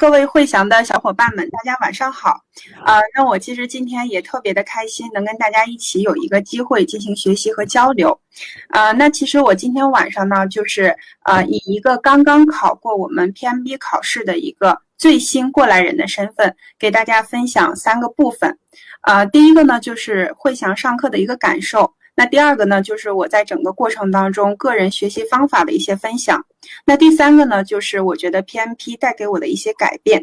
各位汇翔的小伙伴们，大家晚上好。啊，那我其实今天也特别的开心，能跟大家一起有一个机会进行学习和交流。啊，那其实我今天晚上呢，就是呃，以一个刚刚考过我们 PMB 考试的一个最新过来人的身份，给大家分享三个部分。啊，第一个呢，就是汇翔上课的一个感受。那第二个呢，就是我在整个过程当中个人学习方法的一些分享。那第三个呢，就是我觉得 PMP 带给我的一些改变。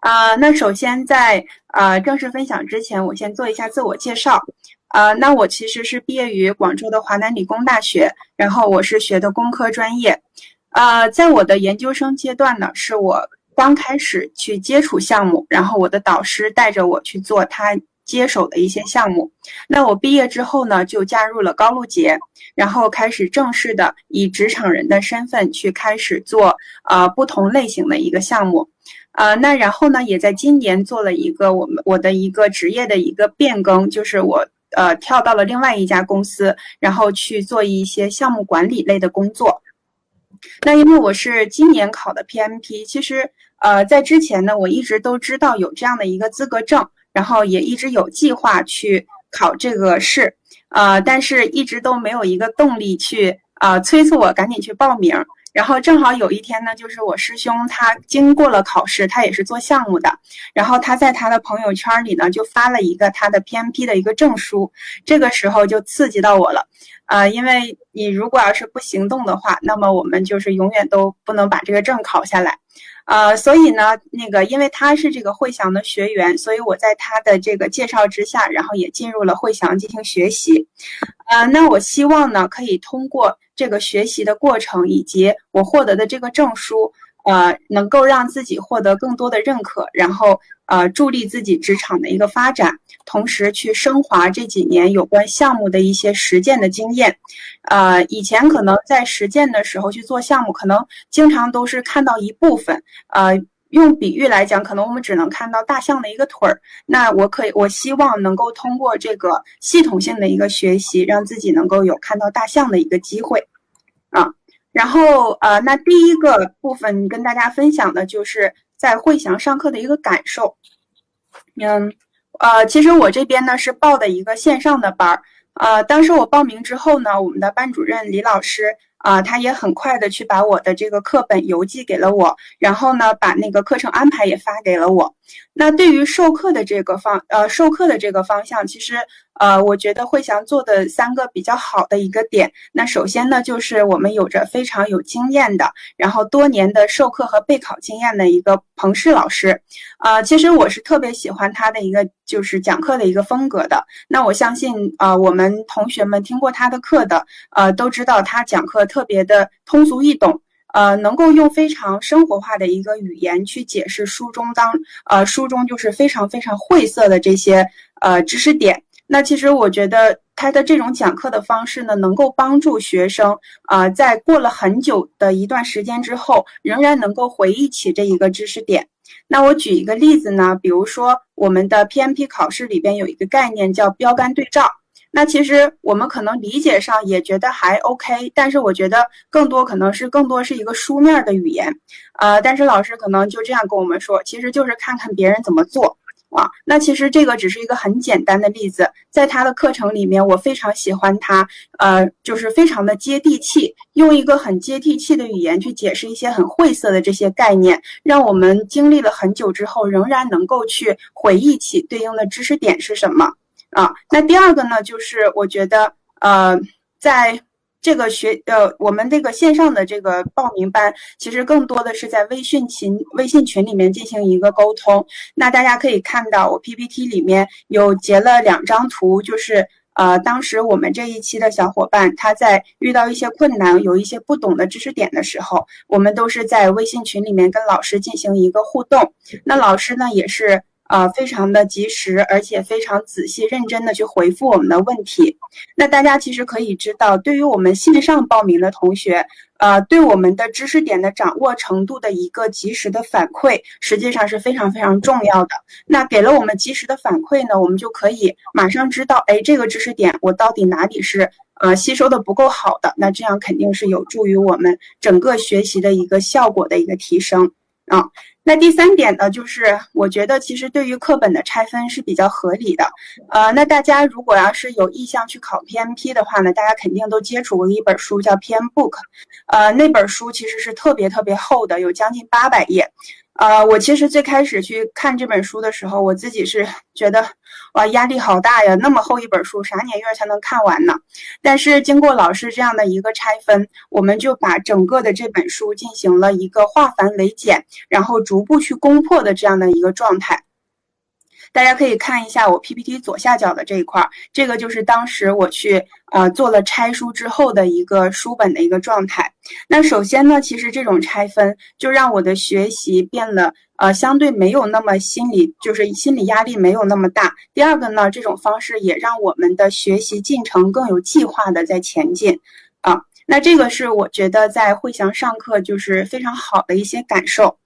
啊，那首先在呃正式分享之前，我先做一下自我介绍。啊，那我其实是毕业于广州的华南理工大学，然后我是学的工科专业。啊，在我的研究生阶段呢，是我刚开始去接触项目，然后我的导师带着我去做他。接手的一些项目，那我毕业之后呢，就加入了高露洁，然后开始正式的以职场人的身份去开始做呃不同类型的一个项目，呃，那然后呢，也在今年做了一个我们我的一个职业的一个变更，就是我呃跳到了另外一家公司，然后去做一些项目管理类的工作。那因为我是今年考的 PMP，其实呃在之前呢，我一直都知道有这样的一个资格证。然后也一直有计划去考这个试，呃，但是一直都没有一个动力去啊催促我赶紧去报名。然后正好有一天呢，就是我师兄他经过了考试，他也是做项目的，然后他在他的朋友圈里呢就发了一个他的 PMP 的一个证书，这个时候就刺激到我了，呃，因为你如果要是不行动的话，那么我们就是永远都不能把这个证考下来。呃，所以呢，那个因为他是这个汇翔的学员，所以我在他的这个介绍之下，然后也进入了汇翔进行学习。呃，那我希望呢，可以通过这个学习的过程以及我获得的这个证书。呃，能够让自己获得更多的认可，然后呃助力自己职场的一个发展，同时去升华这几年有关项目的一些实践的经验。呃，以前可能在实践的时候去做项目，可能经常都是看到一部分。呃，用比喻来讲，可能我们只能看到大象的一个腿儿。那我可以，我希望能够通过这个系统性的一个学习，让自己能够有看到大象的一个机会。啊。然后，呃，那第一个部分跟大家分享的就是在汇翔上课的一个感受。嗯，呃，其实我这边呢是报的一个线上的班儿，呃，当时我报名之后呢，我们的班主任李老师。啊，他也很快的去把我的这个课本邮寄给了我，然后呢，把那个课程安排也发给了我。那对于授课的这个方，呃，授课的这个方向，其实，呃，我觉得汇翔做的三个比较好的一个点。那首先呢，就是我们有着非常有经验的，然后多年的授课和备考经验的一个彭氏老师。啊，其实我是特别喜欢他的一个就是讲课的一个风格的。那我相信，呃，我们同学们听过他的课的，呃，都知道他讲课。特别的通俗易懂，呃，能够用非常生活化的一个语言去解释书中当呃书中就是非常非常晦涩的这些呃知识点。那其实我觉得他的这种讲课的方式呢，能够帮助学生啊，在过了很久的一段时间之后，仍然能够回忆起这一个知识点。那我举一个例子呢，比如说我们的 PMP 考试里边有一个概念叫标杆对照。那其实我们可能理解上也觉得还 OK，但是我觉得更多可能是更多是一个书面的语言，呃，但是老师可能就这样跟我们说，其实就是看看别人怎么做啊。那其实这个只是一个很简单的例子，在他的课程里面，我非常喜欢他，呃，就是非常的接地气，用一个很接地气的语言去解释一些很晦涩的这些概念，让我们经历了很久之后，仍然能够去回忆起对应的知识点是什么。啊，那第二个呢，就是我觉得，呃，在这个学，呃，我们这个线上的这个报名班，其实更多的是在微信群、微信群里面进行一个沟通。那大家可以看到，我 PPT 里面有截了两张图，就是呃，当时我们这一期的小伙伴他在遇到一些困难、有一些不懂的知识点的时候，我们都是在微信群里面跟老师进行一个互动。那老师呢，也是。啊，非常的及时，而且非常仔细、认真的去回复我们的问题。那大家其实可以知道，对于我们线上报名的同学，呃，对我们的知识点的掌握程度的一个及时的反馈，实际上是非常非常重要的。那给了我们及时的反馈呢，我们就可以马上知道，哎，这个知识点我到底哪里是呃吸收的不够好的？那这样肯定是有助于我们整个学习的一个效果的一个提升。啊。那第三点呢，就是我觉得其实对于课本的拆分是比较合理的。呃，那大家如果要是有意向去考 PMP 的话呢，大家肯定都接触过一本书叫 PM Book，呃，那本书其实是特别特别厚的，有将近八百页。呃，我其实最开始去看这本书的时候，我自己是觉得，哇，压力好大呀！那么厚一本书，啥年月才能看完呢？但是经过老师这样的一个拆分，我们就把整个的这本书进行了一个化繁为简，然后逐步去攻破的这样的一个状态。大家可以看一下我 PPT 左下角的这一块，这个就是当时我去呃做了拆书之后的一个书本的一个状态。那首先呢，其实这种拆分就让我的学习变得呃相对没有那么心理，就是心理压力没有那么大。第二个呢，这种方式也让我们的学习进程更有计划的在前进啊。那这个是我觉得在汇翔上课就是非常好的一些感受。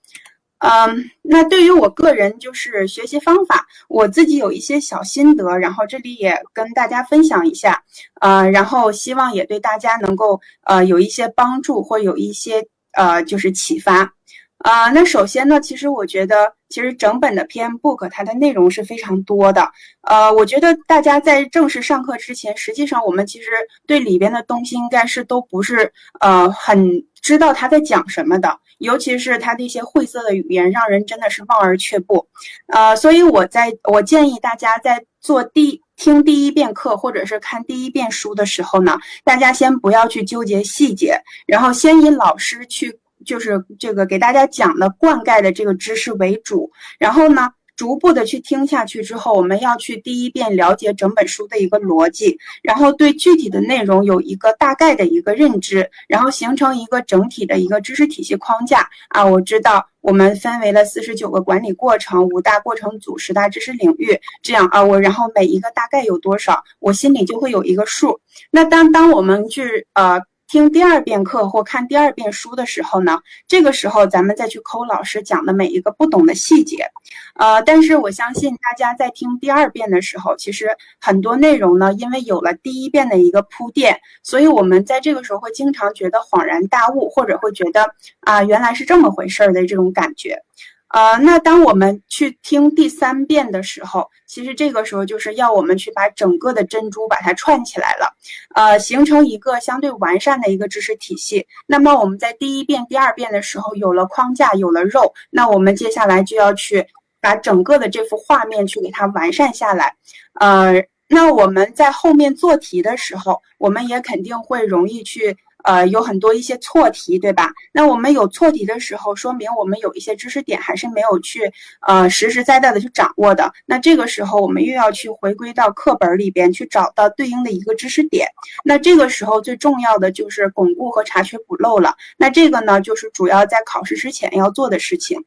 嗯，那对于我个人就是学习方法，我自己有一些小心得，然后这里也跟大家分享一下，呃，然后希望也对大家能够呃有一些帮助或有一些呃就是启发，啊，那首先呢，其实我觉得其实整本的 PM Book 它的内容是非常多的，呃，我觉得大家在正式上课之前，实际上我们其实对里边的东西应该是都不是呃很知道他在讲什么的。尤其是他那些晦涩的语言，让人真的是望而却步。呃，所以我在我建议大家在做第听第一遍课或者是看第一遍书的时候呢，大家先不要去纠结细节，然后先以老师去就是这个给大家讲的灌溉的这个知识为主，然后呢。逐步的去听下去之后，我们要去第一遍了解整本书的一个逻辑，然后对具体的内容有一个大概的一个认知，然后形成一个整体的一个知识体系框架啊。我知道我们分为了四十九个管理过程、五大过程组、十大知识领域，这样啊，我然后每一个大概有多少，我心里就会有一个数。那当当我们去呃。听第二遍课或看第二遍书的时候呢，这个时候咱们再去抠老师讲的每一个不懂的细节，呃，但是我相信大家在听第二遍的时候，其实很多内容呢，因为有了第一遍的一个铺垫，所以我们在这个时候会经常觉得恍然大悟，或者会觉得啊，原来是这么回事儿的这种感觉。呃，那当我们去听第三遍的时候，其实这个时候就是要我们去把整个的珍珠把它串起来了，呃，形成一个相对完善的一个知识体系。那么我们在第一遍、第二遍的时候有了框架，有了肉，那我们接下来就要去把整个的这幅画面去给它完善下来。呃，那我们在后面做题的时候，我们也肯定会容易去。呃，有很多一些错题，对吧？那我们有错题的时候，说明我们有一些知识点还是没有去呃实实在在的去掌握的。那这个时候，我们又要去回归到课本里边去找到对应的一个知识点。那这个时候最重要的就是巩固和查缺补漏了。那这个呢，就是主要在考试之前要做的事情。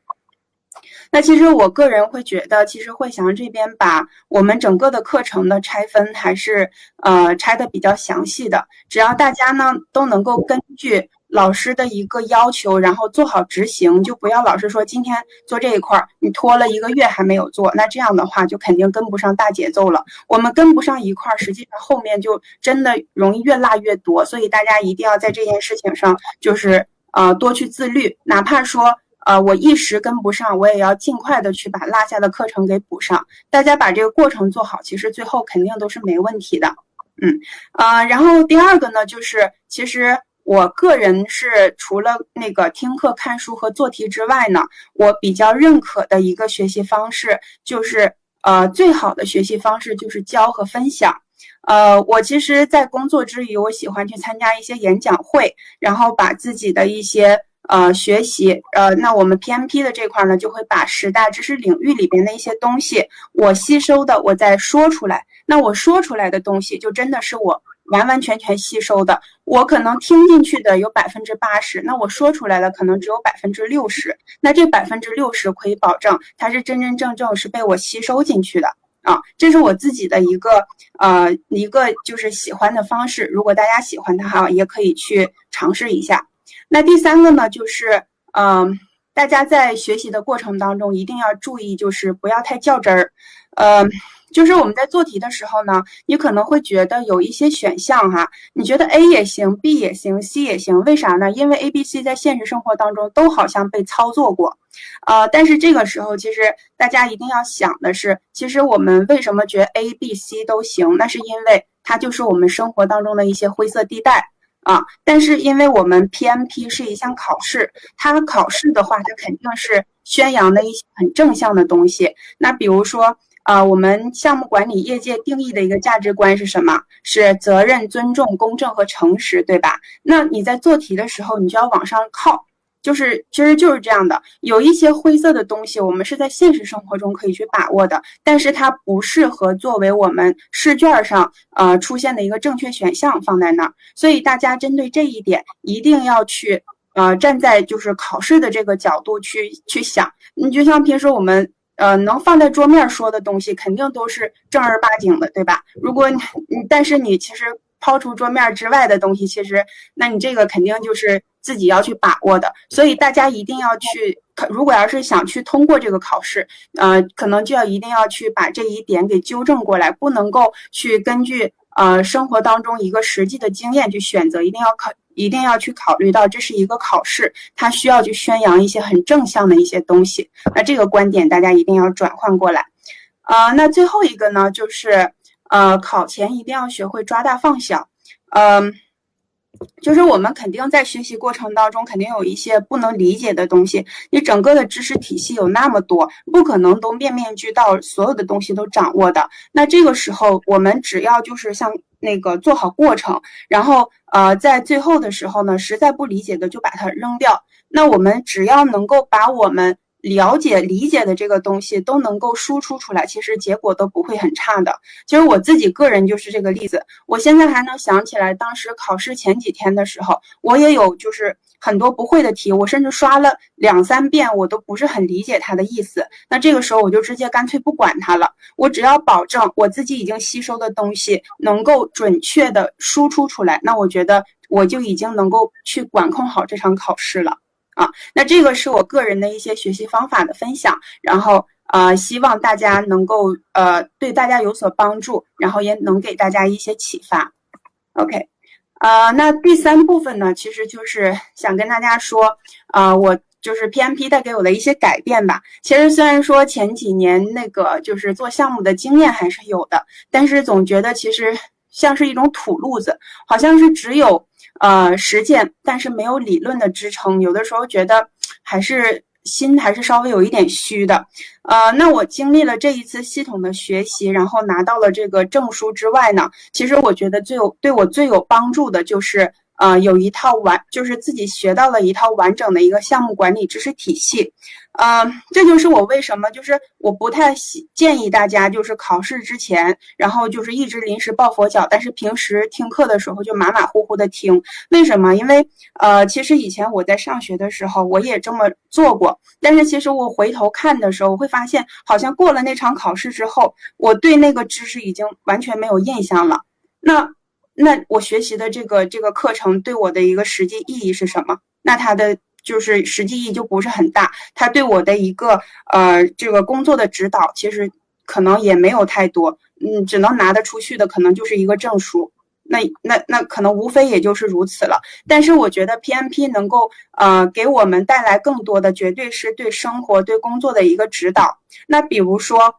那其实我个人会觉得，其实汇翔这边把我们整个的课程的拆分还是呃拆的比较详细的。只要大家呢都能够根据老师的一个要求，然后做好执行，就不要老是说今天做这一块儿，你拖了一个月还没有做，那这样的话就肯定跟不上大节奏了。我们跟不上一块儿，实际上后面就真的容易越落越多。所以大家一定要在这件事情上，就是呃多去自律，哪怕说。呃，我一时跟不上，我也要尽快的去把落下的课程给补上。大家把这个过程做好，其实最后肯定都是没问题的。嗯，呃，然后第二个呢，就是其实我个人是除了那个听课、看书和做题之外呢，我比较认可的一个学习方式，就是呃，最好的学习方式就是教和分享。呃，我其实，在工作之余，我喜欢去参加一些演讲会，然后把自己的一些。呃，学习，呃，那我们 PMP 的这块呢，就会把十大知识领域里边的一些东西，我吸收的，我再说出来。那我说出来的东西，就真的是我完完全全吸收的。我可能听进去的有百分之八十，那我说出来的可能只有百分之六十。那这百分之六十可以保证，它是真真正正是被我吸收进去的啊。这是我自己的一个呃一个就是喜欢的方式。如果大家喜欢的话，也可以去尝试一下。那第三个呢，就是，嗯，大家在学习的过程当中一定要注意，就是不要太较真儿。呃，就是我们在做题的时候呢，你可能会觉得有一些选项哈，你觉得 A 也行，B 也行，C 也行，为啥呢？因为 A、B、C 在现实生活当中都好像被操作过，呃，但是这个时候其实大家一定要想的是，其实我们为什么觉得 A、B、C 都行？那是因为它就是我们生活当中的一些灰色地带啊。但是因为我们 PMP 是一项考试，它考试的话，它肯定是宣扬的一些很正向的东西。那比如说。啊，我们项目管理业界定义的一个价值观是什么？是责任、尊重、公正和诚实，对吧？那你在做题的时候，你就要往上靠，就是其实就是这样的。有一些灰色的东西，我们是在现实生活中可以去把握的，但是它不适合作为我们试卷上呃出现的一个正确选项放在那儿。所以大家针对这一点，一定要去呃站在就是考试的这个角度去去想。你就像平时我们。呃，能放在桌面说的东西，肯定都是正儿八经的，对吧？如果你，但是你其实抛出桌面之外的东西，其实，那你这个肯定就是自己要去把握的。所以大家一定要去，如果要是想去通过这个考试，呃，可能就要一定要去把这一点给纠正过来，不能够去根据呃生活当中一个实际的经验去选择，一定要考。一定要去考虑到，这是一个考试，它需要去宣扬一些很正向的一些东西。那这个观点大家一定要转换过来。啊，那最后一个呢，就是呃，考前一定要学会抓大放小。嗯，就是我们肯定在学习过程当中，肯定有一些不能理解的东西。你整个的知识体系有那么多，不可能都面面俱到，所有的东西都掌握的。那这个时候，我们只要就是像。那个做好过程，然后呃，在最后的时候呢，实在不理解的就把它扔掉。那我们只要能够把我们了解、理解的这个东西都能够输出出来，其实结果都不会很差的。其实我自己个人就是这个例子，我现在还能想起来，当时考试前几天的时候，我也有就是。很多不会的题，我甚至刷了两三遍，我都不是很理解它的意思。那这个时候，我就直接干脆不管它了。我只要保证我自己已经吸收的东西能够准确的输出出来，那我觉得我就已经能够去管控好这场考试了啊。那这个是我个人的一些学习方法的分享，然后呃，希望大家能够呃对大家有所帮助，然后也能给大家一些启发。OK。呃，那第三部分呢，其实就是想跟大家说，呃，我就是 PMP 带给我的一些改变吧。其实虽然说前几年那个就是做项目的经验还是有的，但是总觉得其实像是一种土路子，好像是只有呃实践，但是没有理论的支撑。有的时候觉得还是。心还是稍微有一点虚的，呃，那我经历了这一次系统的学习，然后拿到了这个证书之外呢，其实我觉得最有对我最有帮助的就是。呃，有一套完，就是自己学到了一套完整的一个项目管理知识体系，呃，这就是我为什么就是我不太建议大家就是考试之前，然后就是一直临时抱佛脚，但是平时听课的时候就马马虎虎的听。为什么？因为呃，其实以前我在上学的时候我也这么做过，但是其实我回头看的时候，我会发现好像过了那场考试之后，我对那个知识已经完全没有印象了。那。那我学习的这个这个课程对我的一个实际意义是什么？那它的就是实际意义就不是很大。它对我的一个呃这个工作的指导，其实可能也没有太多。嗯，只能拿得出去的可能就是一个证书。那那那可能无非也就是如此了。但是我觉得 PMP 能够呃给我们带来更多的，绝对是对生活对工作的一个指导。那比如说。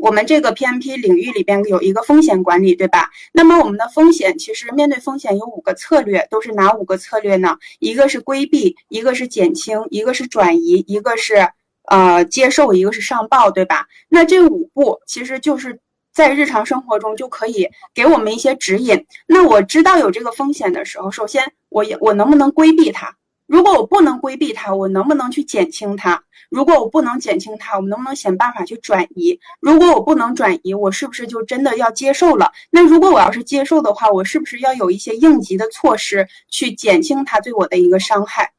我们这个 PMP 领域里边有一个风险管理，对吧？那么我们的风险其实面对风险有五个策略，都是哪五个策略呢？一个是规避，一个是减轻，一个是转移，一个是呃接受，一个是上报，对吧？那这五步其实就是在日常生活中就可以给我们一些指引。那我知道有这个风险的时候，首先我也我能不能规避它？如果我不能规避它，我能不能去减轻它？如果我不能减轻它，我能不能想办法去转移？如果我不能转移，我是不是就真的要接受了？那如果我要是接受的话，我是不是要有一些应急的措施去减轻它对我的一个伤害？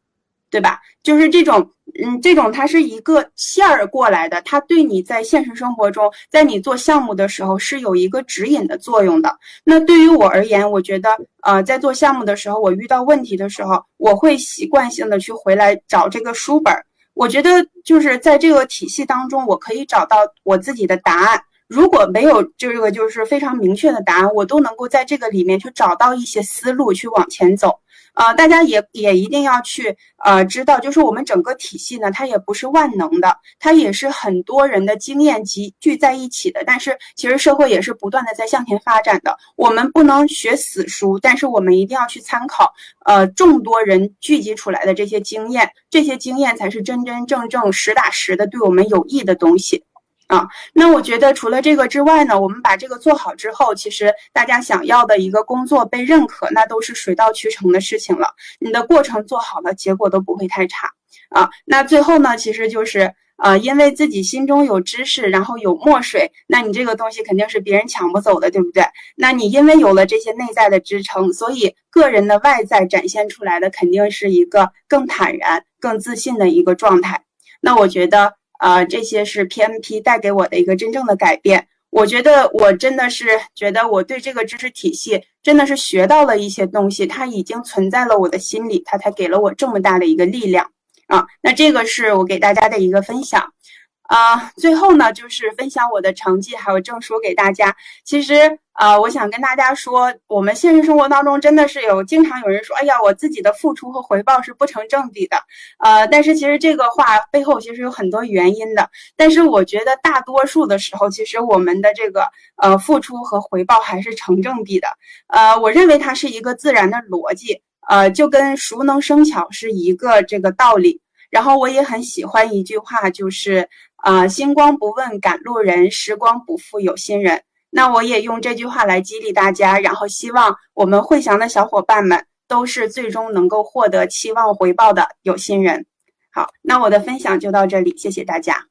对吧？就是这种，嗯，这种它是一个线儿过来的，它对你在现实生活中，在你做项目的时候是有一个指引的作用的。那对于我而言，我觉得，呃，在做项目的时候，我遇到问题的时候，我会习惯性的去回来找这个书本儿。我觉得就是在这个体系当中，我可以找到我自己的答案。如果没有这个就是非常明确的答案，我都能够在这个里面去找到一些思路去往前走。呃，大家也也一定要去呃知道，就是我们整个体系呢，它也不是万能的，它也是很多人的经验集聚在一起的。但是其实社会也是不断的在向前发展的，我们不能学死书，但是我们一定要去参考呃众多人聚集出来的这些经验，这些经验才是真真正正实打实的对我们有益的东西。啊，那我觉得除了这个之外呢，我们把这个做好之后，其实大家想要的一个工作被认可，那都是水到渠成的事情了。你的过程做好了，结果都不会太差啊。那最后呢，其实就是呃，因为自己心中有知识，然后有墨水，那你这个东西肯定是别人抢不走的，对不对？那你因为有了这些内在的支撑，所以个人的外在展现出来的肯定是一个更坦然、更自信的一个状态。那我觉得。啊，这些是 PMP 带给我的一个真正的改变。我觉得我真的是觉得我对这个知识体系真的是学到了一些东西，它已经存在了我的心里，它才给了我这么大的一个力量啊。那这个是我给大家的一个分享。啊，最后呢，就是分享我的成绩还有证书给大家。其实，呃，我想跟大家说，我们现实生活当中真的是有经常有人说，哎呀，我自己的付出和回报是不成正比的。呃，但是其实这个话背后其实有很多原因的。但是我觉得大多数的时候，其实我们的这个呃付出和回报还是成正比的。呃，我认为它是一个自然的逻辑，呃，就跟熟能生巧是一个这个道理。然后我也很喜欢一句话，就是。啊，星光不问赶路人，时光不负有心人。那我也用这句话来激励大家，然后希望我们汇翔的小伙伴们都是最终能够获得期望回报的有心人。好，那我的分享就到这里，谢谢大家。